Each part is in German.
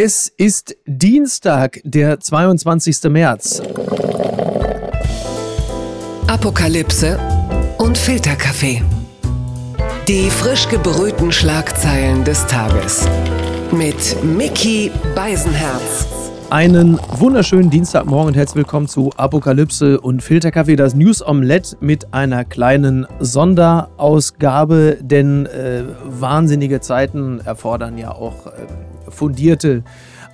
Es ist Dienstag, der 22. März. Apokalypse und Filterkaffee. Die frisch gebrühten Schlagzeilen des Tages. Mit Mickey Beisenherz. Einen wunderschönen Dienstagmorgen und herzlich willkommen zu Apokalypse und Filterkaffee, das News Omelette mit einer kleinen Sonderausgabe, denn äh, wahnsinnige Zeiten erfordern ja auch äh, fundierte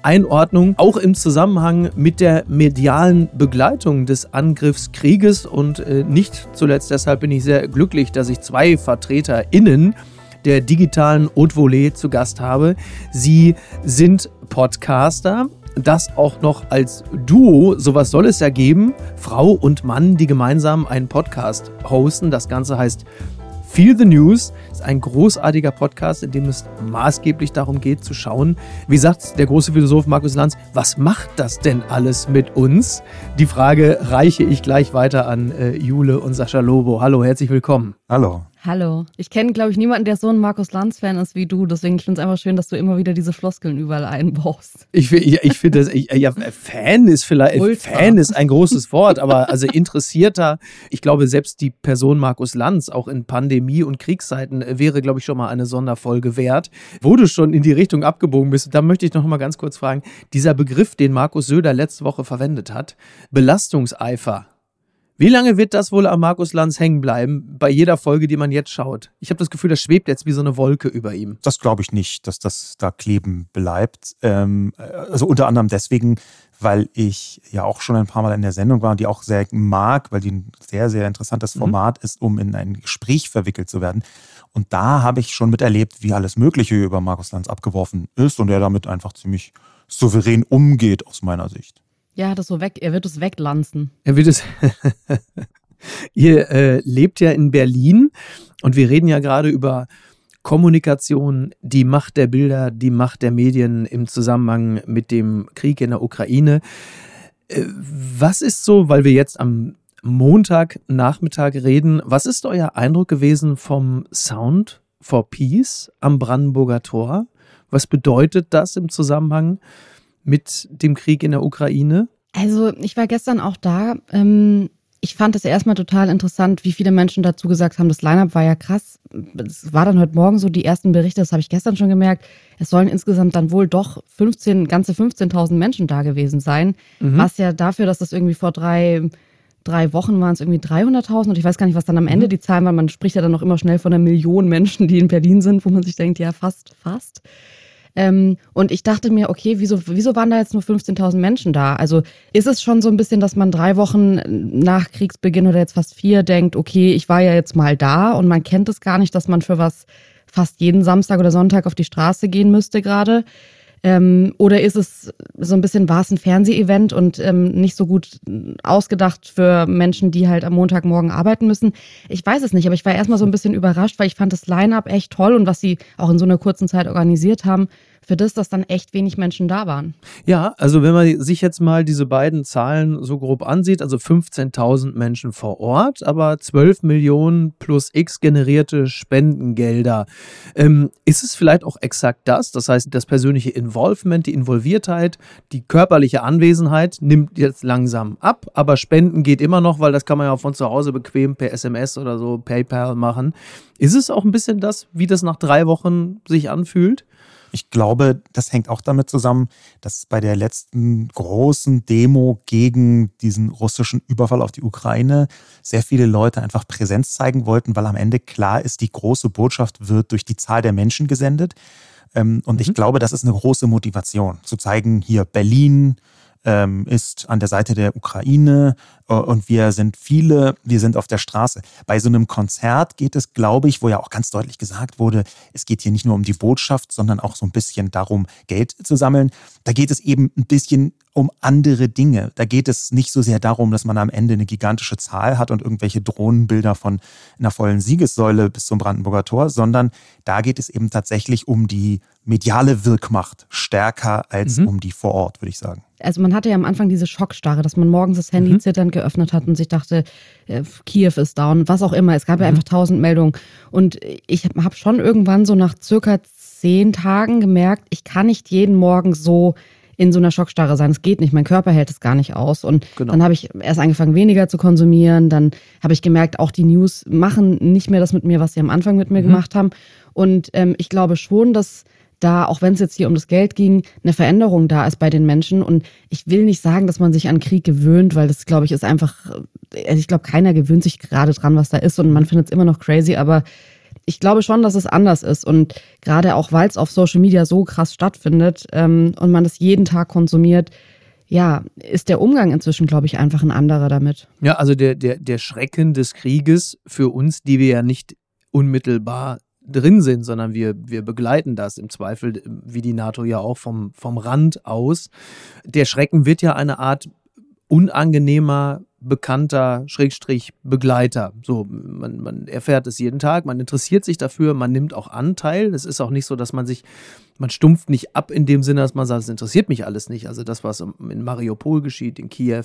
Einordnung, auch im Zusammenhang mit der medialen Begleitung des Angriffskrieges. Und äh, nicht zuletzt deshalb bin ich sehr glücklich, dass ich zwei VertreterInnen der digitalen Haute Volée zu Gast habe. Sie sind Podcaster, das auch noch als Duo. Sowas soll es ja geben. Frau und Mann, die gemeinsam einen Podcast hosten. Das Ganze heißt Feel the News ist ein großartiger Podcast, in dem es maßgeblich darum geht zu schauen, wie sagt der große Philosoph Markus Lanz, was macht das denn alles mit uns? Die Frage reiche ich gleich weiter an äh, Jule und Sascha Lobo. Hallo, herzlich willkommen. Hallo. Hallo. Ich kenne, glaube ich, niemanden, der so ein Markus Lanz-Fan ist wie du. Deswegen finde ich es einfach schön, dass du immer wieder diese Floskeln überall einbaust. Ich, ich, ich finde das, ich, ja, Fan ist vielleicht, Ultra. Fan ist ein großes Wort, aber also interessierter, ich glaube, selbst die Person Markus Lanz, auch in Pandemie- und Kriegszeiten, wäre, glaube ich, schon mal eine Sonderfolge wert. Wo du schon in die Richtung abgebogen bist, da möchte ich noch mal ganz kurz fragen, dieser Begriff, den Markus Söder letzte Woche verwendet hat, Belastungseifer, wie lange wird das wohl am Markus Lanz hängen bleiben bei jeder Folge, die man jetzt schaut? Ich habe das Gefühl, das schwebt jetzt wie so eine Wolke über ihm. Das glaube ich nicht, dass das da kleben bleibt. Ähm, also unter anderem deswegen, weil ich ja auch schon ein paar Mal in der Sendung war und die auch sehr mag, weil die ein sehr, sehr interessantes mhm. Format mhm. ist, um in ein Gespräch verwickelt zu werden. Und da habe ich schon miterlebt, wie alles Mögliche über Markus Lanz abgeworfen ist und er damit einfach ziemlich souverän umgeht aus meiner Sicht. Ja, es so weg, er wird es weglanzen. Er wird es. Ihr äh, lebt ja in Berlin und wir reden ja gerade über Kommunikation, die Macht der Bilder, die Macht der Medien im Zusammenhang mit dem Krieg in der Ukraine. Äh, was ist so, weil wir jetzt am Montagnachmittag reden, was ist euer Eindruck gewesen vom Sound for Peace am Brandenburger Tor? Was bedeutet das im Zusammenhang mit dem Krieg in der Ukraine? Also ich war gestern auch da. Ähm, ich fand es erstmal total interessant, wie viele Menschen dazu gesagt haben, das Line-up war ja krass. Es war dann heute Morgen so die ersten Berichte, das habe ich gestern schon gemerkt. Es sollen insgesamt dann wohl doch 15, ganze 15.000 Menschen da gewesen sein. Mhm. Was ja dafür, dass das irgendwie vor drei, drei Wochen waren es irgendwie 300.000 und ich weiß gar nicht, was dann am Ende mhm. die Zahlen waren. Man spricht ja dann noch immer schnell von einer Million Menschen, die in Berlin sind, wo man sich denkt, ja, fast, fast. Ähm, und ich dachte mir, okay, wieso, wieso waren da jetzt nur 15.000 Menschen da? Also ist es schon so ein bisschen, dass man drei Wochen nach Kriegsbeginn oder jetzt fast vier denkt, okay, ich war ja jetzt mal da und man kennt es gar nicht, dass man für was fast jeden Samstag oder Sonntag auf die Straße gehen müsste gerade. Ähm, oder ist es so ein bisschen, war es ein Fernsehevent und ähm, nicht so gut ausgedacht für Menschen, die halt am Montagmorgen arbeiten müssen? Ich weiß es nicht, aber ich war erstmal so ein bisschen überrascht, weil ich fand das Line-up echt toll und was sie auch in so einer kurzen Zeit organisiert haben, für das, dass dann echt wenig Menschen da waren. Ja, also wenn man sich jetzt mal diese beiden Zahlen so grob ansieht, also 15.000 Menschen vor Ort, aber 12 Millionen plus x generierte Spendengelder. Ähm, ist es vielleicht auch exakt das? Das heißt, das persönliche Involvement, die Involviertheit, die körperliche Anwesenheit nimmt jetzt langsam ab, aber Spenden geht immer noch, weil das kann man ja von zu Hause bequem per SMS oder so PayPal machen. Ist es auch ein bisschen das, wie das nach drei Wochen sich anfühlt? Ich glaube, das hängt auch damit zusammen, dass bei der letzten großen Demo gegen diesen russischen Überfall auf die Ukraine sehr viele Leute einfach Präsenz zeigen wollten, weil am Ende klar ist, die große Botschaft wird durch die Zahl der Menschen gesendet. Ähm, und ich mhm. glaube, das ist eine große Motivation, zu zeigen, hier Berlin, ähm, ist an der Seite der Ukraine äh, und wir sind viele, wir sind auf der Straße. Bei so einem Konzert geht es, glaube ich, wo ja auch ganz deutlich gesagt wurde, es geht hier nicht nur um die Botschaft, sondern auch so ein bisschen darum, Geld zu sammeln. Da geht es eben ein bisschen um andere Dinge. Da geht es nicht so sehr darum, dass man am Ende eine gigantische Zahl hat und irgendwelche Drohnenbilder von einer vollen Siegessäule bis zum Brandenburger Tor, sondern da geht es eben tatsächlich um die mediale Wirkmacht stärker als mhm. um die vor Ort, würde ich sagen. Also man hatte ja am Anfang diese Schockstarre, dass man morgens das Handy mhm. zitternd geöffnet hat und sich dachte, äh, Kiew ist down, was auch immer. Es gab mhm. ja einfach tausend Meldungen. Und ich habe schon irgendwann so nach circa zehn Tagen gemerkt, ich kann nicht jeden Morgen so in so einer Schockstarre sein. Es geht nicht, mein Körper hält es gar nicht aus. Und genau. dann habe ich erst angefangen, weniger zu konsumieren. Dann habe ich gemerkt, auch die News machen nicht mehr das mit mir, was sie am Anfang mit mir mhm. gemacht haben. Und ähm, ich glaube schon, dass da, auch wenn es jetzt hier um das Geld ging, eine Veränderung da ist bei den Menschen. Und ich will nicht sagen, dass man sich an Krieg gewöhnt, weil das, glaube ich, ist einfach, also ich glaube, keiner gewöhnt sich gerade dran, was da ist und man findet es immer noch crazy, aber ich glaube schon, dass es anders ist. Und gerade auch, weil es auf Social Media so krass stattfindet ähm, und man es jeden Tag konsumiert, ja, ist der Umgang inzwischen, glaube ich, einfach ein anderer damit. Ja, also der, der, der Schrecken des Krieges für uns, die wir ja nicht unmittelbar drin sind, sondern wir, wir begleiten das im Zweifel, wie die NATO ja auch vom, vom Rand aus. Der Schrecken wird ja eine Art unangenehmer bekannter Schrägstrich Begleiter. So, man, man erfährt es jeden Tag, man interessiert sich dafür, man nimmt auch Anteil. Es ist auch nicht so, dass man sich man stumpft nicht ab in dem Sinne, dass man sagt, es interessiert mich alles nicht. Also das, was in Mariupol geschieht, in Kiew.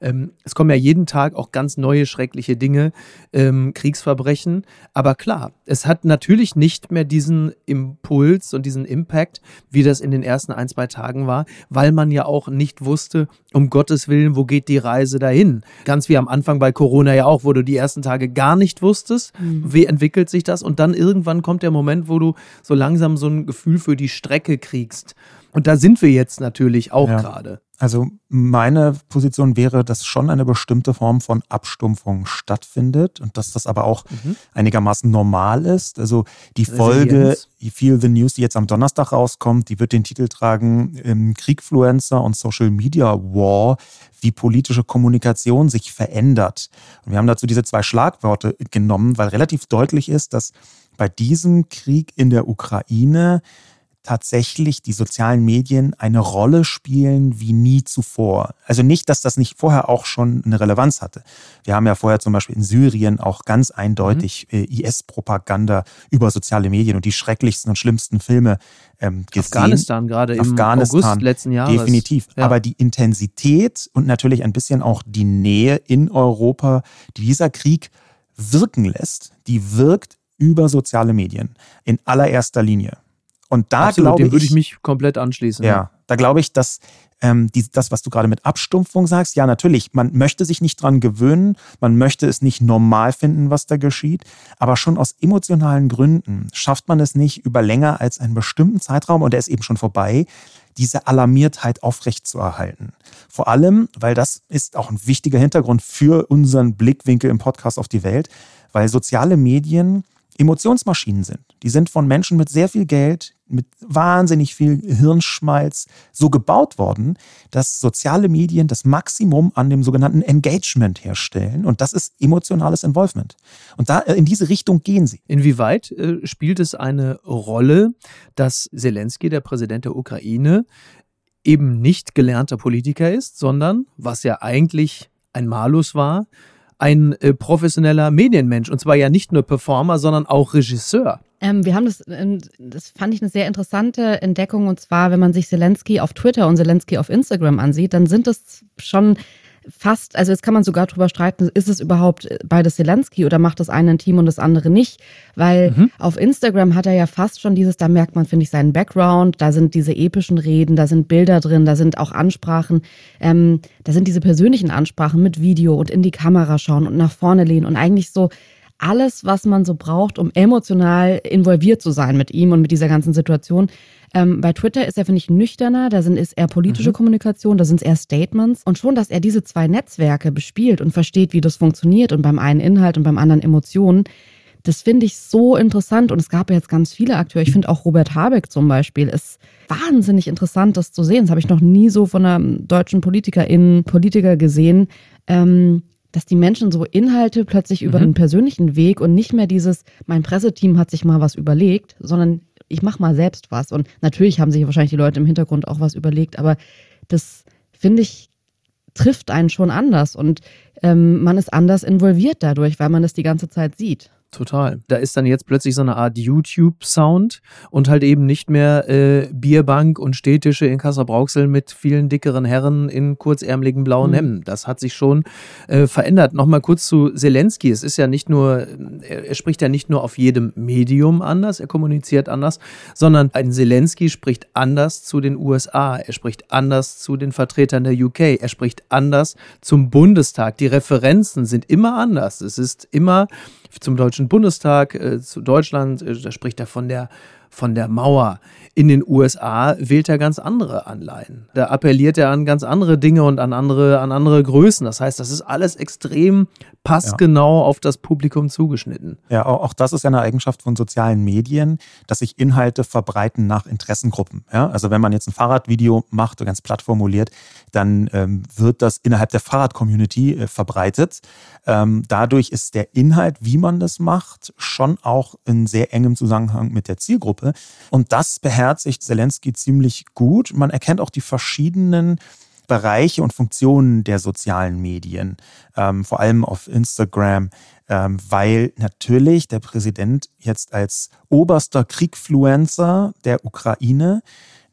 Ähm, es kommen ja jeden Tag auch ganz neue schreckliche Dinge, ähm, Kriegsverbrechen. Aber klar, es hat natürlich nicht mehr diesen Impuls und diesen Impact, wie das in den ersten ein, zwei Tagen war, weil man ja auch nicht wusste, um Gottes Willen, wo geht die Reise dahin? Ganz wie am Anfang bei Corona ja auch, wo du die ersten Tage gar nicht wusstest, mhm. wie entwickelt sich das? Und dann irgendwann kommt der Moment, wo du so langsam so ein Gefühl für die die Strecke kriegst. Und da sind wir jetzt natürlich auch ja. gerade. Also meine Position wäre, dass schon eine bestimmte Form von Abstumpfung stattfindet und dass das aber auch mhm. einigermaßen normal ist. Also die Folge Feel the News, die jetzt am Donnerstag rauskommt, die wird den Titel tragen ähm, Kriegfluencer und Social Media War, wie politische Kommunikation sich verändert. Und wir haben dazu diese zwei Schlagworte genommen, weil relativ deutlich ist, dass bei diesem Krieg in der Ukraine tatsächlich die sozialen Medien eine Rolle spielen wie nie zuvor. Also nicht, dass das nicht vorher auch schon eine Relevanz hatte. Wir haben ja vorher zum Beispiel in Syrien auch ganz eindeutig mhm. Äh, IS-Propaganda über soziale Medien und die schrecklichsten und schlimmsten Filme ähm, gesehen. Afghanistan gerade im Afghanistan, August letzten Jahres. Definitiv. Ja. Aber die Intensität und natürlich ein bisschen auch die Nähe in Europa, die dieser Krieg wirken lässt, die wirkt über soziale Medien in allererster Linie. Und da Absolut, glaube ich. würde ich mich komplett anschließen. Ja, da glaube ich, dass ähm, die, das, was du gerade mit Abstumpfung sagst, ja, natürlich, man möchte sich nicht dran gewöhnen, man möchte es nicht normal finden, was da geschieht, aber schon aus emotionalen Gründen schafft man es nicht über länger als einen bestimmten Zeitraum, und der ist eben schon vorbei, diese Alarmiertheit aufrechtzuerhalten. Vor allem, weil das ist auch ein wichtiger Hintergrund für unseren Blickwinkel im Podcast auf die Welt, weil soziale Medien Emotionsmaschinen sind. Die sind von Menschen mit sehr viel Geld, mit wahnsinnig viel Hirnschmalz so gebaut worden, dass soziale Medien das Maximum an dem sogenannten Engagement herstellen. Und das ist emotionales Involvement. Und da äh, in diese Richtung gehen sie. Inwieweit äh, spielt es eine Rolle, dass Zelensky, der Präsident der Ukraine, eben nicht gelernter Politiker ist, sondern, was ja eigentlich ein Malus war, ein äh, professioneller Medienmensch. Und zwar ja nicht nur Performer, sondern auch Regisseur. Ähm, wir haben das, ähm, das fand ich eine sehr interessante Entdeckung. Und zwar, wenn man sich Zelensky auf Twitter und Zelensky auf Instagram ansieht, dann sind das schon fast, also jetzt kann man sogar drüber streiten, ist es überhaupt beides Zelensky oder macht das eine ein Team und das andere nicht? Weil mhm. auf Instagram hat er ja fast schon dieses, da merkt man, finde ich, seinen Background, da sind diese epischen Reden, da sind Bilder drin, da sind auch Ansprachen, ähm, da sind diese persönlichen Ansprachen mit Video und in die Kamera schauen und nach vorne lehnen und eigentlich so alles, was man so braucht, um emotional involviert zu sein mit ihm und mit dieser ganzen Situation. Ähm, bei Twitter ist er, finde ich, nüchterner, da sind, ist eher politische mhm. Kommunikation, da sind es eher Statements. Und schon, dass er diese zwei Netzwerke bespielt und versteht, wie das funktioniert und beim einen Inhalt und beim anderen Emotionen, das finde ich so interessant. Und es gab ja jetzt ganz viele Akteure. Ich finde auch Robert Habeck zum Beispiel ist wahnsinnig interessant, das zu sehen. Das habe ich noch nie so von einer deutschen Politikerin, Politiker gesehen. Ähm, dass die Menschen so Inhalte plötzlich über mhm. einen persönlichen Weg und nicht mehr dieses, mein Presseteam hat sich mal was überlegt, sondern ich mache mal selbst was. Und natürlich haben sich wahrscheinlich die Leute im Hintergrund auch was überlegt, aber das finde ich trifft einen schon anders und ähm, man ist anders involviert dadurch, weil man es die ganze Zeit sieht. Total. Da ist dann jetzt plötzlich so eine Art YouTube-Sound und halt eben nicht mehr äh, Bierbank und Städtische in Kassel-Brauxel mit vielen dickeren Herren in kurzärmeligen blauen mhm. Hemden. Das hat sich schon äh, verändert. Nochmal kurz zu Zelensky. Es ist ja nicht nur, er, er, spricht ja nicht nur auf jedem Medium anders, er kommuniziert anders, sondern ein Zelensky spricht anders zu den USA, er spricht anders zu den Vertretern der UK, er spricht anders zum Bundestag. Die Referenzen sind immer anders. Es ist immer zum Deutschen Bundestag, äh, zu Deutschland, äh, da spricht er von der, von der Mauer. In den USA wählt er ganz andere Anleihen. Da appelliert er an ganz andere Dinge und an andere, an andere Größen. Das heißt, das ist alles extrem passgenau ja. auf das Publikum zugeschnitten. Ja, auch das ist ja eine Eigenschaft von sozialen Medien, dass sich Inhalte verbreiten nach Interessengruppen. Ja, also wenn man jetzt ein Fahrradvideo macht, ganz platt formuliert, dann ähm, wird das innerhalb der Fahrrad-Community äh, verbreitet. Ähm, dadurch ist der Inhalt, wie man das macht, schon auch in sehr engem Zusammenhang mit der Zielgruppe. Und das beherzigt Zelensky ziemlich gut. Man erkennt auch die verschiedenen Bereiche und Funktionen der sozialen Medien, ähm, vor allem auf Instagram, ähm, weil natürlich der Präsident jetzt als oberster Kriegfluencer der Ukraine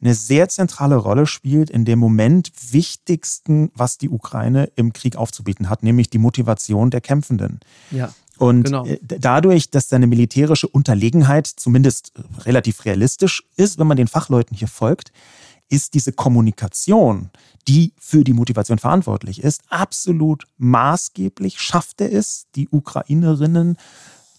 eine sehr zentrale Rolle spielt in dem Moment wichtigsten, was die Ukraine im Krieg aufzubieten hat, nämlich die Motivation der Kämpfenden. Ja. Und genau. Äh, dadurch, dass seine militärische Unterlegenheit zumindest relativ realistisch ist, wenn man den Fachleuten hier folgt, ist diese Kommunikation, die für die Motivation verantwortlich ist, absolut maßgeblich. Schafft er es, die Ukrainerinnen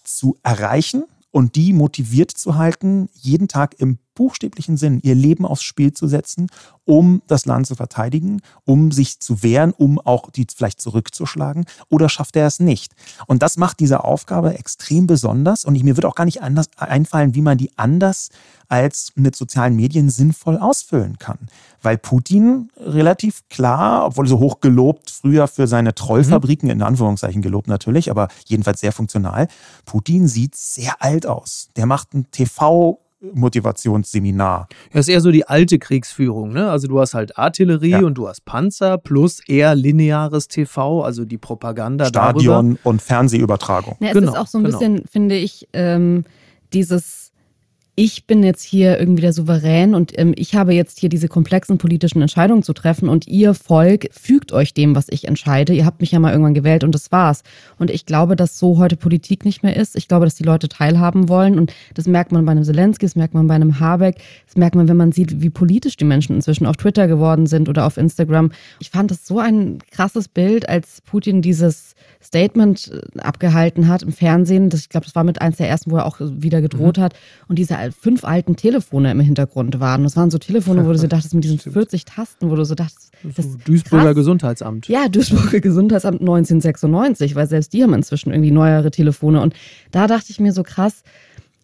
zu erreichen und die motiviert zu halten, jeden Tag im buchstäblichen Sinn ihr Leben aufs Spiel zu setzen, um das Land zu verteidigen, um sich zu wehren, um auch die vielleicht zurückzuschlagen? Oder schafft er es nicht? Und das macht diese Aufgabe extrem besonders. Und mir wird auch gar nicht anders einfallen, wie man die anders als mit sozialen Medien sinnvoll ausfüllen kann. Weil Putin relativ klar, obwohl so hoch gelobt, früher für seine Trollfabriken, mhm. in Anführungszeichen gelobt natürlich, aber jedenfalls sehr funktional, Putin sieht sehr alt aus. Der macht ein TV- Motivationsseminar. Das ist eher so die alte Kriegsführung. Ne? Also du hast halt Artillerie ja. und du hast Panzer plus eher lineares TV, also die Propaganda Stadion darüber. und Fernsehübertragung. Ja, es genau, ist auch so ein genau. bisschen, finde ich, ähm, dieses ich bin jetzt hier irgendwie der Souverän und ähm, ich habe jetzt hier diese komplexen politischen Entscheidungen zu treffen und ihr Volk fügt euch dem, was ich entscheide. Ihr habt mich ja mal irgendwann gewählt und das war's. Und ich glaube, dass so heute Politik nicht mehr ist. Ich glaube, dass die Leute teilhaben wollen und das merkt man bei einem Zelensky, das merkt man bei einem Habeck, das merkt man, wenn man sieht, wie politisch die Menschen inzwischen auf Twitter geworden sind oder auf Instagram. Ich fand das so ein krasses Bild, als Putin dieses Statement äh, abgehalten hat im Fernsehen. Das, ich glaube, das war mit eins der ersten, wo er auch wieder gedroht mhm. hat. Und diese fünf alten Telefone im Hintergrund waren. Das waren so Telefone, wo du so dachtest, mit diesen 40 Tasten, wo du so dachtest, das so Duisburger krass. Gesundheitsamt. Ja, Duisburger Gesundheitsamt 1996, weil selbst die haben inzwischen irgendwie neuere Telefone. Und da dachte ich mir so krass,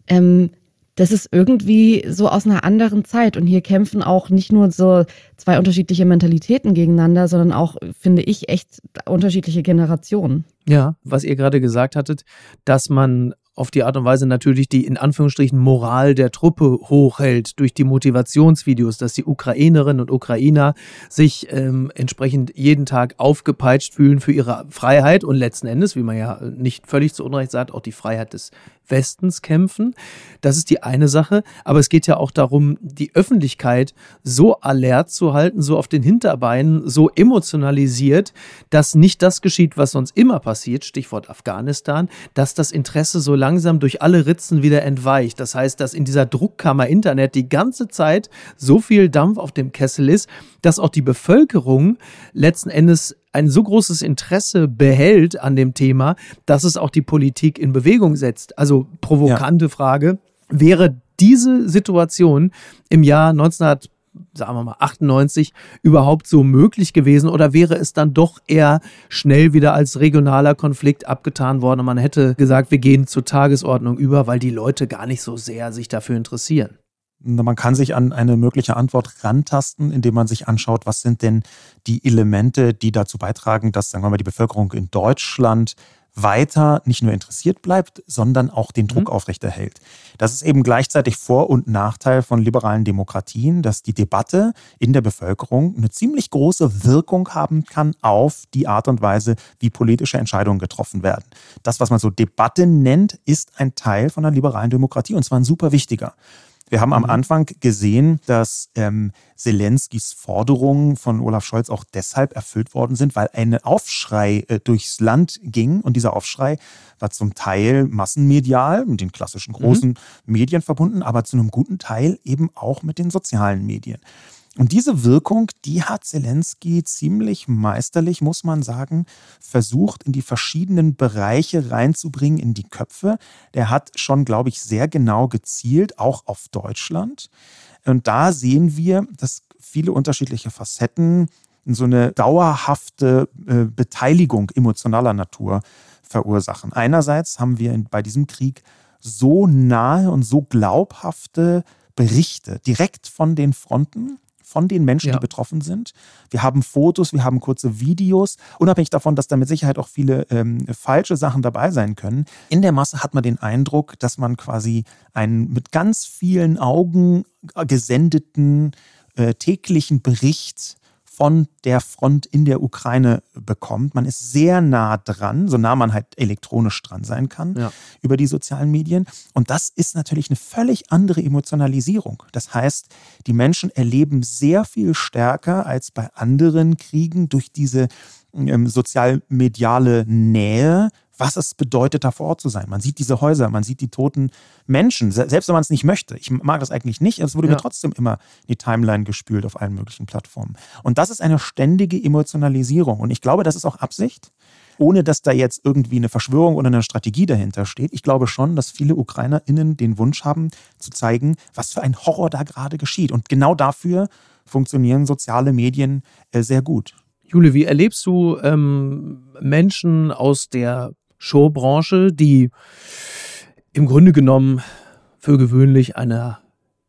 ähm, das ist irgendwie so aus einer anderen Zeit. Und hier kämpfen auch nicht nur so zwei unterschiedliche Mentalitäten gegeneinander, sondern auch, finde ich, echt unterschiedliche Generationen. Ja, was ihr gerade gesagt hattet, dass man auf die Art und Weise natürlich die in Anführungsstrichen Moral der Truppe hochhält durch die Motivationsvideos, dass die Ukrainerinnen und Ukrainer sich ähm, entsprechend jeden Tag aufgepeitscht fühlen für ihre Freiheit und letzten Endes, wie man ja nicht völlig zu Unrecht sagt, auch die Freiheit des Westens kämpfen. Das ist die eine Sache. Aber es geht ja auch darum, die Öffentlichkeit so alert zu halten, so auf den Hinterbeinen, so emotionalisiert, dass nicht das geschieht, was sonst immer passiert, Stichwort Afghanistan, dass das Interesse so langsam durch alle Ritzen wieder entweicht. Das heißt, dass in dieser Druckkammer Internet die ganze Zeit so viel Dampf auf dem Kessel ist, dass auch die Bevölkerung letzten Endes ein so großes Interesse behält an dem Thema, dass es auch die Politik in Bewegung setzt. Also provokante ja. Frage, wäre diese Situation im Jahr 1900 sagen wir mal 98 überhaupt so möglich gewesen oder wäre es dann doch eher schnell wieder als regionaler Konflikt abgetan worden und man hätte gesagt, wir gehen zur Tagesordnung über, weil die Leute gar nicht so sehr sich dafür interessieren? Man kann sich an eine mögliche Antwort rantasten, indem man sich anschaut, was sind denn die Elemente, die dazu beitragen, dass, sagen wir mal, die Bevölkerung in Deutschland weiter nicht nur interessiert bleibt, sondern auch den Druck mhm. aufrechterhält. Das ist eben gleichzeitig Vor- und Nachteil von liberalen Demokratien, dass die Debatte in der Bevölkerung eine ziemlich große Wirkung haben kann auf die Art und Weise, wie politische Entscheidungen getroffen werden. Das, was man so Debatte nennt, ist ein Teil von einer liberalen Demokratie und zwar ein super wichtiger. Wir haben am mhm. Anfang gesehen, dass ähm, Zelenskis Forderungen von Olaf Scholz auch deshalb erfüllt worden sind, weil ein Aufschrei äh, durchs Land ging. Und dieser Aufschrei war zum Teil massenmedial, mit den klassischen großen mhm. Medien verbunden, aber zu einem guten Teil eben auch mit den sozialen Medien. Und diese Wirkung, die hat Zelensky ziemlich meisterlich, muss man sagen, versucht in die verschiedenen Bereiche reinzubringen, in die Köpfe. Der hat schon, glaube ich, sehr genau gezielt, auch auf Deutschland. Und da sehen wir, dass viele unterschiedliche Facetten so eine dauerhafte äh, Beteiligung emotionaler Natur verursachen. Einerseits haben wir bei diesem Krieg so nahe und so glaubhafte Berichte direkt von den Fronten, von den Menschen, ja. die betroffen sind. Wir haben Fotos, wir haben kurze Videos, unabhängig davon, dass da mit Sicherheit auch viele ähm, falsche Sachen dabei sein können. In der Masse hat man den Eindruck, dass man quasi einen mit ganz vielen Augen gesendeten äh, täglichen Bericht von der Front in der Ukraine bekommt. Man ist sehr nah dran, so nah man halt elektronisch dran sein kann, ja. über die sozialen Medien. Und das ist natürlich eine völlig andere Emotionalisierung. Das heißt, die Menschen erleben sehr viel stärker als bei anderen Kriegen durch diese ähm, sozialmediale Nähe was es bedeutet, da vor Ort zu sein. Man sieht diese Häuser, man sieht die toten Menschen, selbst wenn man es nicht möchte. Ich mag das eigentlich nicht, es wurde ja. mir trotzdem immer die Timeline gespült auf allen möglichen Plattformen. Und das ist eine ständige Emotionalisierung. Und ich glaube, das ist auch Absicht, ohne dass da jetzt irgendwie eine Verschwörung oder eine Strategie dahinter steht. Ich glaube schon, dass viele UkrainerInnen den Wunsch haben, zu zeigen, was für ein Horror da gerade geschieht. Und genau dafür funktionieren soziale Medien äh, sehr gut. Jule, wie erlebst du ähm, Menschen aus der Showbranche, die im Grunde genommen für gewöhnlich einer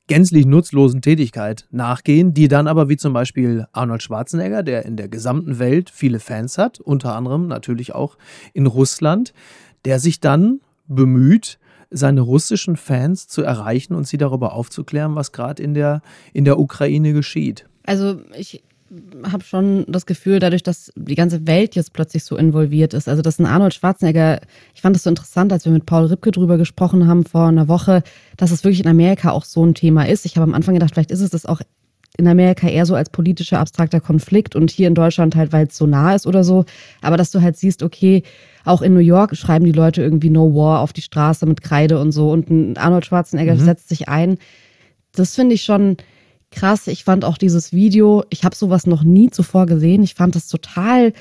gänzlich nutzlosen Tätigkeit nachgehen, die dann aber wie zum Beispiel Arnold Schwarzenegger, der in der gesamten Welt viele Fans hat, unter anderem natürlich auch in Russland, der sich dann bemüht, seine russischen Fans zu erreichen und sie darüber aufzuklären, was gerade in der, in der Ukraine geschieht. Also ich habe schon das Gefühl, dadurch, dass die ganze Welt jetzt plötzlich so involviert ist, also dass ein Arnold Schwarzenegger, ich fand das so interessant, als wir mit Paul Ripke drüber gesprochen haben vor einer Woche, dass es wirklich in Amerika auch so ein Thema ist. Ich habe am Anfang gedacht, vielleicht ist es das auch in Amerika eher so als politischer, abstrakter Konflikt und hier in Deutschland halt, weil es so nah ist oder so. Aber dass du halt siehst, okay, auch in New York schreiben die Leute irgendwie No War auf die Straße mit Kreide und so und ein Arnold Schwarzenegger mhm. setzt sich ein. Das finde ich schon krass. Ich fand auch dieses Video, ich habe sowas noch nie zuvor gesehen. Ich fand das total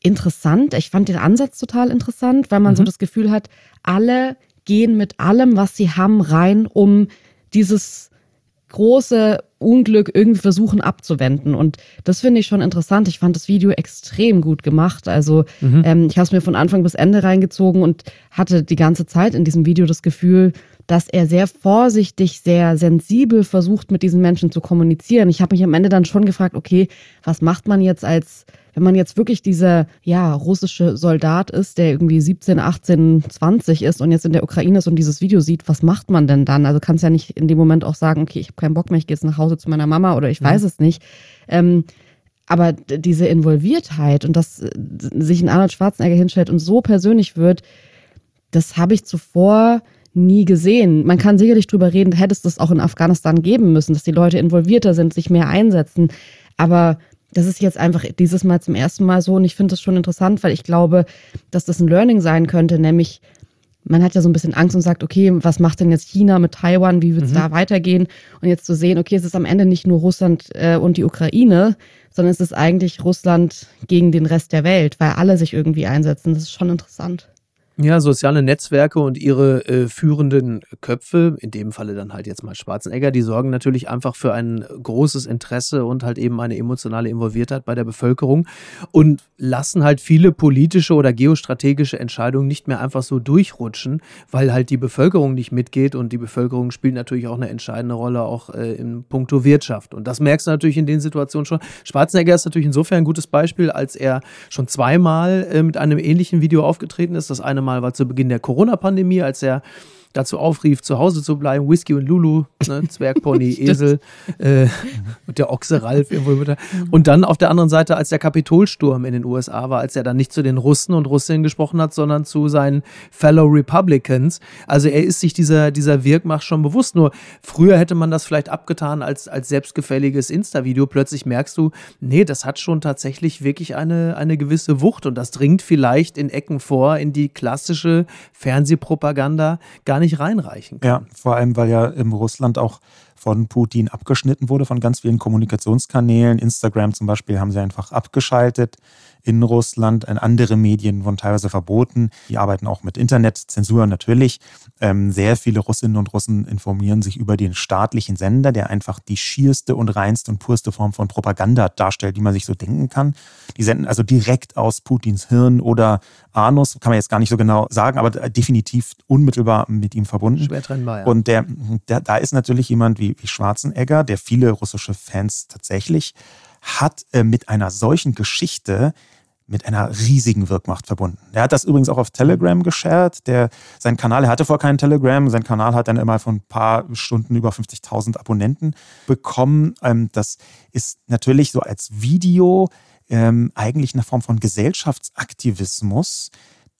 interessant. Ich fand den Ansatz total interessant, weil man mhm. so das Gefühl hat, alle gehen mit allem, was sie haben, rein, um dieses große Unglück irgendwie versuchen abzuwenden. Und das finde ich schon interessant. Ich fand das Video extrem gut gemacht. Also mhm. ähm, ich habe es mir von Anfang bis Ende reingezogen und hatte die ganze Zeit in diesem Video das Gefühl, dass er sehr vorsichtig, sehr sensibel versucht, mit diesen Menschen zu kommunizieren. Ich habe mich am Ende dann schon gefragt, okay, was macht man jetzt als, wenn man jetzt wirklich dieser, ja, russische Soldat ist, der irgendwie 17, 18, 20 ist und jetzt in der Ukraine ist und dieses Video sieht, was macht man denn dann? Also kannst ja nicht in dem Moment auch sagen, okay, ich habe keinen Bock mehr, ich gehe jetzt nach Hause zu meiner Mama oder ich weiß mhm. es nicht. Ähm, aber diese Involviertheit und dass äh, sich ein Arnold Schwarzenegger hinstellt und so persönlich wird, das habe ich zuvor nie gesehen. Man kann sicherlich drüber reden, hätte es das auch in Afghanistan geben müssen, dass die Leute involvierter sind, sich mehr einsetzen. Aber das ist jetzt einfach dieses Mal zum ersten Mal so und ich finde das schon interessant, weil ich glaube, dass das ein Learning sein könnte, nämlich man hat ja so ein bisschen Angst und sagt, okay, was macht denn jetzt China mit Taiwan, wie wird es mhm. da weitergehen? Und jetzt zu sehen, okay, es ist am Ende nicht nur Russland äh, und die Ukraine, sondern es ist eigentlich Russland gegen den Rest der Welt, weil alle sich irgendwie einsetzen. Das ist schon interessant. Ja, soziale Netzwerke und ihre äh, führenden Köpfe, in dem Falle dann halt jetzt mal Schwarzenegger, die sorgen natürlich einfach für ein großes Interesse und halt eben eine emotionale Involviertheit bei der Bevölkerung und lassen halt viele politische oder geostrategische Entscheidungen nicht mehr einfach so durchrutschen, weil halt die Bevölkerung nicht mitgeht und die Bevölkerung spielt natürlich auch eine entscheidende Rolle auch äh, in puncto Wirtschaft. Und das merkst du natürlich in den Situationen schon. Schwarzenegger ist natürlich insofern ein gutes Beispiel, als er schon zweimal äh, mit einem ähnlichen Video aufgetreten ist. Das eine Mal war zu Beginn der Corona-Pandemie, als er dazu aufrief, zu Hause zu bleiben. Whisky und Lulu, ne, Zwergpony, Esel äh, und der Ochse Ralf irgendwo mit. Mhm. Und dann auf der anderen Seite, als der Kapitolsturm in den USA war, als er dann nicht zu den Russen und Russinnen gesprochen hat, sondern zu seinen Fellow Republicans. Also er ist sich dieser, dieser Wirkmacht schon bewusst. Nur früher hätte man das vielleicht abgetan als, als selbstgefälliges Insta-Video. Plötzlich merkst du, nee, das hat schon tatsächlich wirklich eine, eine gewisse Wucht und das dringt vielleicht in Ecken vor, in die klassische Fernsehpropaganda gar nicht nicht reinreichen kann. Ja, vor allem, weil ja im Russland auch von Putin abgeschnitten wurde von ganz vielen Kommunikationskanälen. Instagram zum Beispiel haben sie einfach abgeschaltet in Russland. Andere Medien wurden teilweise verboten. Die arbeiten auch mit Internetzensur natürlich. Ähm, sehr viele Russinnen und Russen informieren sich über den staatlichen Sender, der einfach die schierste und reinste und purste Form von Propaganda darstellt, die man sich so denken kann. Die senden also direkt aus Putins Hirn oder Anus, kann man jetzt gar nicht so genau sagen, aber definitiv unmittelbar mit ihm verbunden. Schwer trennbar, ja. Und der, der, da ist natürlich jemand wie, wie Schwarzenegger, der viele russische Fans tatsächlich hat, äh, mit einer solchen Geschichte mit einer riesigen Wirkmacht verbunden. Er hat das übrigens auch auf Telegram geshared. Der, sein Kanal, er hatte vorher keinen Telegram, sein Kanal hat dann immer von ein paar Stunden über 50.000 Abonnenten bekommen. Ähm, das ist natürlich so als Video ähm, eigentlich eine Form von Gesellschaftsaktivismus,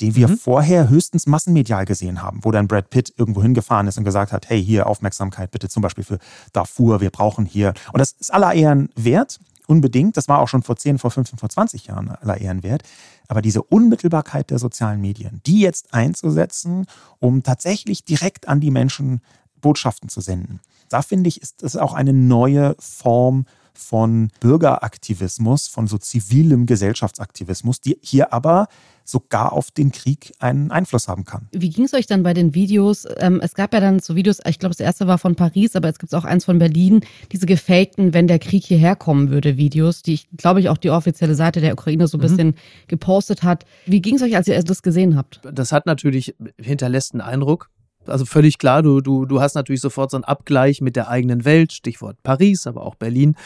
den wir mhm. vorher höchstens massenmedial gesehen haben, wo dann Brad Pitt irgendwo hingefahren ist und gesagt hat, hey, hier Aufmerksamkeit bitte zum Beispiel für Darfur, wir brauchen hier. Und das ist aller Ehren wert, unbedingt. Das war auch schon vor 10, vor 15, vor 20 Jahren aller Ehren wert. Aber diese Unmittelbarkeit der sozialen Medien, die jetzt einzusetzen, um tatsächlich direkt an die Menschen Botschaften zu senden, da finde ich, ist das auch eine neue Form von Bürgeraktivismus, von so zivilem Gesellschaftsaktivismus, die hier aber sogar auf den Krieg einen Einfluss haben kann. Wie ging es euch dann bei den Videos? Ähm, es gab ja dann so Videos, ich glaube, das erste war von Paris, aber es gibt auch eins von Berlin, diese gefakten, wenn der Krieg hierher kommen würde, Videos, die ich, glaube ich, auch die offizielle Seite der Ukraine so ein mhm. bisschen gepostet hat. Wie ging es euch, als ihr das gesehen habt? Das hat natürlich hinterlässt einen Eindruck. Also völlig klar, du, du, du hast natürlich sofort so einen Abgleich mit der eigenen Welt, Stichwort Paris, aber auch Berlin.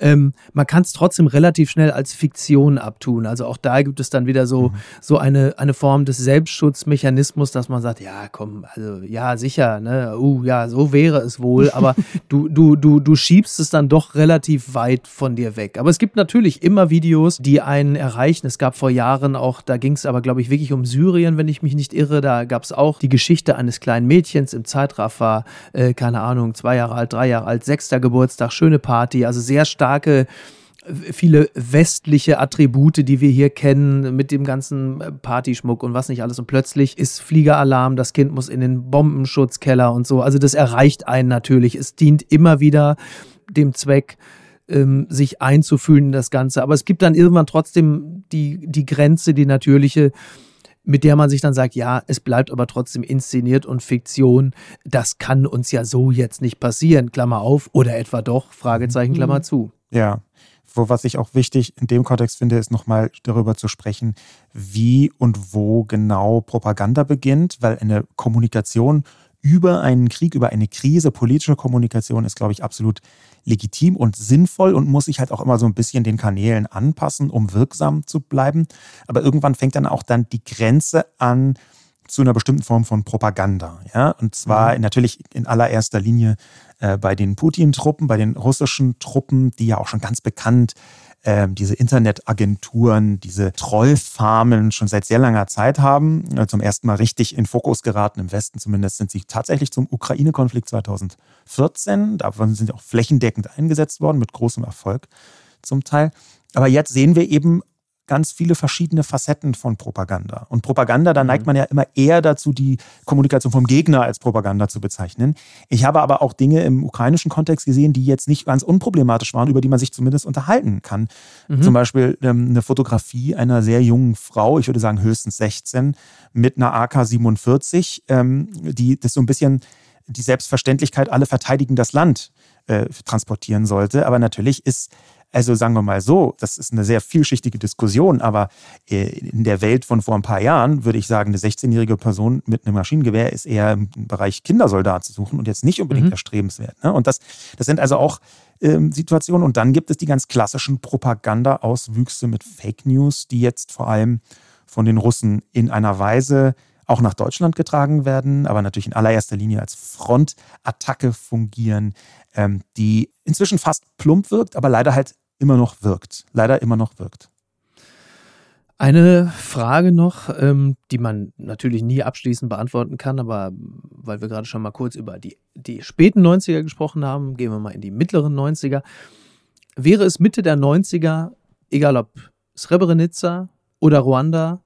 Ähm, man kann es trotzdem relativ schnell als Fiktion abtun. Also auch da gibt es dann wieder so, mhm. so eine, eine Form des Selbstschutzmechanismus, dass man sagt, ja, komm, also ja, sicher, ne, uh, ja, so wäre es wohl, aber du, du, du, du schiebst es dann doch relativ weit von dir weg. Aber es gibt natürlich immer Videos, die einen erreichen. Es gab vor Jahren auch, da ging es aber, glaube ich, wirklich um Syrien, wenn ich mich nicht irre. Da gab es auch die Geschichte eines kleinen kleinen Mädchens im Zeitraffer, äh, keine Ahnung, zwei Jahre alt, drei Jahre alt, sechster Geburtstag, schöne Party, also sehr starke viele westliche Attribute, die wir hier kennen, mit dem ganzen Partyschmuck und was nicht alles. Und plötzlich ist Fliegeralarm, das Kind muss in den Bombenschutzkeller und so. Also das erreicht einen natürlich. Es dient immer wieder dem Zweck, ähm, sich einzufühlen in das Ganze. Aber es gibt dann irgendwann trotzdem die, die Grenze, die natürliche, mit der man sich dann sagt, ja, es bleibt aber trotzdem inszeniert und Fiktion. Das kann uns ja so jetzt nicht passieren, Klammer auf, oder etwa doch, Fragezeichen, mhm. Klammer zu. Ja. Wo, was ich auch wichtig in dem Kontext finde, ist nochmal darüber zu sprechen, wie und wo genau Propaganda beginnt, weil eine Kommunikation über einen Krieg, über eine Krise, politische Kommunikation ist, glaube ich, absolut legitim und sinnvoll und muss sich halt auch immer so ein bisschen den Kanälen anpassen, um wirksam zu bleiben. Aber irgendwann fängt dann auch dann die Grenze an zu einer bestimmten Form von Propaganda. Ja? Und zwar mhm. natürlich in allererster Linie äh, bei den Putin-Truppen, bei den russischen Truppen, die ja auch schon ganz bekannt ähm, diese Internetagenturen, diese Trollfarmen schon seit sehr langer Zeit haben. Äh, zum ersten Mal richtig in Fokus geraten, im Westen zumindest, sind sie tatsächlich zum Ukraine-Konflikt 2014. Davon sind sie auch flächendeckend eingesetzt worden, mit großem Erfolg zum Teil. Aber jetzt sehen wir eben ganz viele verschiedene Facetten von Propaganda. Und Propaganda, da neigt mhm. man ja immer eher dazu, die Kommunikation vom Gegner als Propaganda zu bezeichnen. Ich habe aber auch Dinge im ukrainischen Kontext gesehen, die jetzt nicht ganz unproblematisch waren, über die man sich zumindest unterhalten kann. Mhm. Zum Beispiel ähm, eine Fotografie einer sehr jungen Frau, ich würde sagen höchstens 16, mit einer AK-47, ähm, die das so ein bisschen die Selbstverständlichkeit, alle verteidigen das Land äh, transportieren sollte. Aber natürlich ist also sagen wir mal so, das ist eine sehr vielschichtige Diskussion, aber äh, in der Welt von vor ein paar Jahren würde ich sagen, eine 16-jährige Person mit einem Maschinengewehr ist eher im Bereich Kindersoldat zu suchen und jetzt nicht unbedingt mhm. erstrebenswert. Ne? Und das, das sind also auch ähm, Situationen. Und dann gibt es die ganz klassischen Propaganda-Auswüchse mit Fake News, die jetzt vor allem von den Russen in einer Weise auch nach Deutschland getragen werden, aber natürlich in allererster Linie als Frontattacke fungieren, ähm, die inzwischen fast plump wirkt, aber leider halt immer noch wirkt. Leider immer noch wirkt. Eine Frage noch, ähm, die man natürlich nie abschließend beantworten kann, aber weil wir gerade schon mal kurz über die, die späten 90er gesprochen haben, gehen wir mal in die mittleren 90er. Wäre es Mitte der 90er, egal ob Srebrenica oder Ruanda,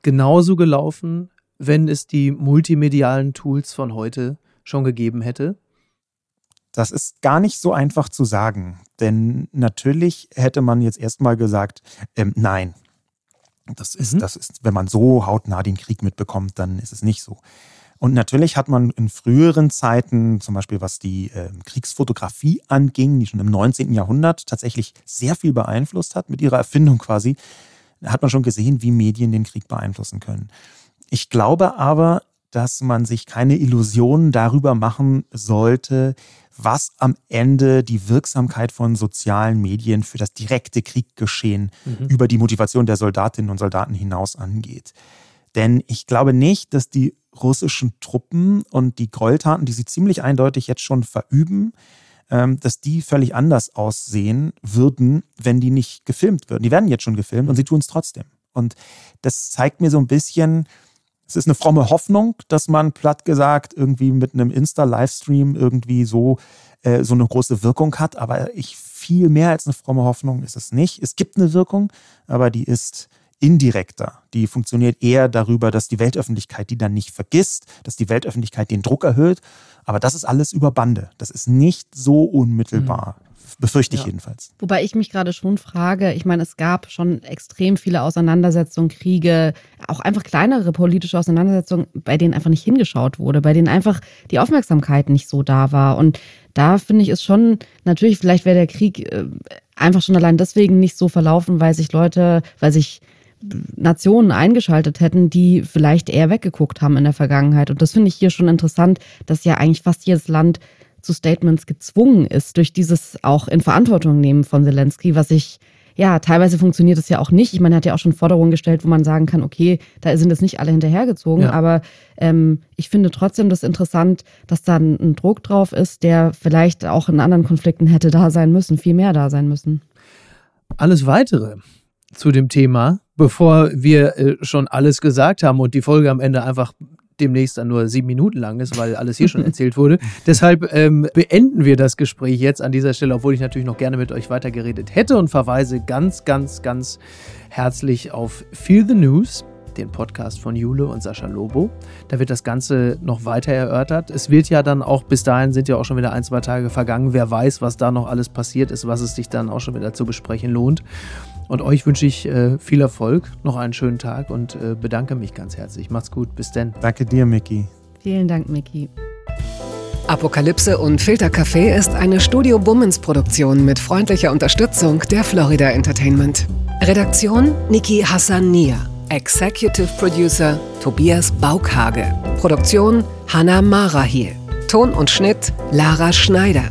genauso gelaufen, wenn es die multimedialen Tools von heute schon gegeben hätte? Das ist gar nicht so einfach zu sagen, denn natürlich hätte man jetzt erstmal gesagt, ähm, nein. Das ist, mhm. das ist, wenn man so hautnah den Krieg mitbekommt, dann ist es nicht so. Und natürlich hat man in früheren Zeiten, zum Beispiel was die äh, Kriegsfotografie anging, die schon im 19. Jahrhundert tatsächlich sehr viel beeinflusst hat, mit ihrer Erfindung quasi, hat man schon gesehen, wie Medien den Krieg beeinflussen können. Ich glaube aber, dass man sich keine Illusionen darüber machen sollte, was am Ende die Wirksamkeit von sozialen Medien für das direkte Krieggeschehen mhm. über die Motivation der Soldatinnen und Soldaten hinaus angeht. Denn ich glaube nicht, dass die russischen Truppen und die Gräueltaten, die sie ziemlich eindeutig jetzt schon verüben, ähm, dass die völlig anders aussehen würden, wenn die nicht gefilmt würden. Die werden jetzt schon gefilmt und sie tun es trotzdem. Und das zeigt mir so ein bisschen, es ist eine fromme Hoffnung, dass man platt gesagt irgendwie mit einem Insta-Livestream irgendwie so, äh, so eine große Wirkung hat. Aber ich viel mehr als eine fromme Hoffnung ist es nicht. Es gibt eine Wirkung, aber die ist indirekter. Die funktioniert eher darüber, dass die Weltöffentlichkeit die dann nicht vergisst, dass die Weltöffentlichkeit den Druck erhöht. Aber das ist alles über Bande. Das ist nicht so unmittelbar. Befürchte ich ja. jedenfalls. Wobei ich mich gerade schon frage, ich meine, es gab schon extrem viele Auseinandersetzungen, Kriege, auch einfach kleinere politische Auseinandersetzungen, bei denen einfach nicht hingeschaut wurde, bei denen einfach die Aufmerksamkeit nicht so da war. Und da finde ich es schon, natürlich, vielleicht wäre der Krieg äh, einfach schon allein deswegen nicht so verlaufen, weil sich Leute, weil sich Nationen eingeschaltet hätten, die vielleicht eher weggeguckt haben in der Vergangenheit. Und das finde ich hier schon interessant, dass ja eigentlich fast jedes Land zu Statements gezwungen ist durch dieses auch in Verantwortung nehmen von Zelensky, was ich ja, teilweise funktioniert es ja auch nicht. Ich meine, er hat ja auch schon Forderungen gestellt, wo man sagen kann, okay, da sind jetzt nicht alle hinterhergezogen, ja. aber ähm, ich finde trotzdem das interessant, dass da ein, Druck drauf ist, der vielleicht auch in anderen Konflikten hätte da sein müssen, viel mehr da sein müssen. Alles weitere zu dem Thema, bevor wir äh, schon alles gesagt haben und die Folge am Ende einfach demnächst dann nur sieben Minuten lang ist, weil alles hier schon erzählt wurde. Deshalb ähm, beenden wir das Gespräch jetzt an dieser Stelle, obwohl ich natürlich noch gerne mit euch weitergeredet hätte und verweise ganz, ganz, ganz herzlich auf Feel the News den Podcast von Jule und Sascha Lobo. Da wird das Ganze noch weiter erörtert. Es wird ja dann auch, bis dahin sind ja auch schon wieder ein, zwei Tage vergangen. Wer weiß, was da noch alles passiert ist, was es sich dann auch schon wieder zu besprechen lohnt. Und euch wünsche ich äh, viel Erfolg, noch einen schönen Tag und äh, bedanke mich ganz herzlich. Macht's gut, bis denn. Danke dir, Mickey. Vielen Dank, Mickey. Apokalypse und Filtercafé ist eine Studio Bummens Produktion mit freundlicher Unterstützung der Florida Entertainment. Redaktion Niki Hassania. Executive Producer Tobias Baukhage. Produktion Hannah Marahiel. Ton und Schnitt Lara Schneider.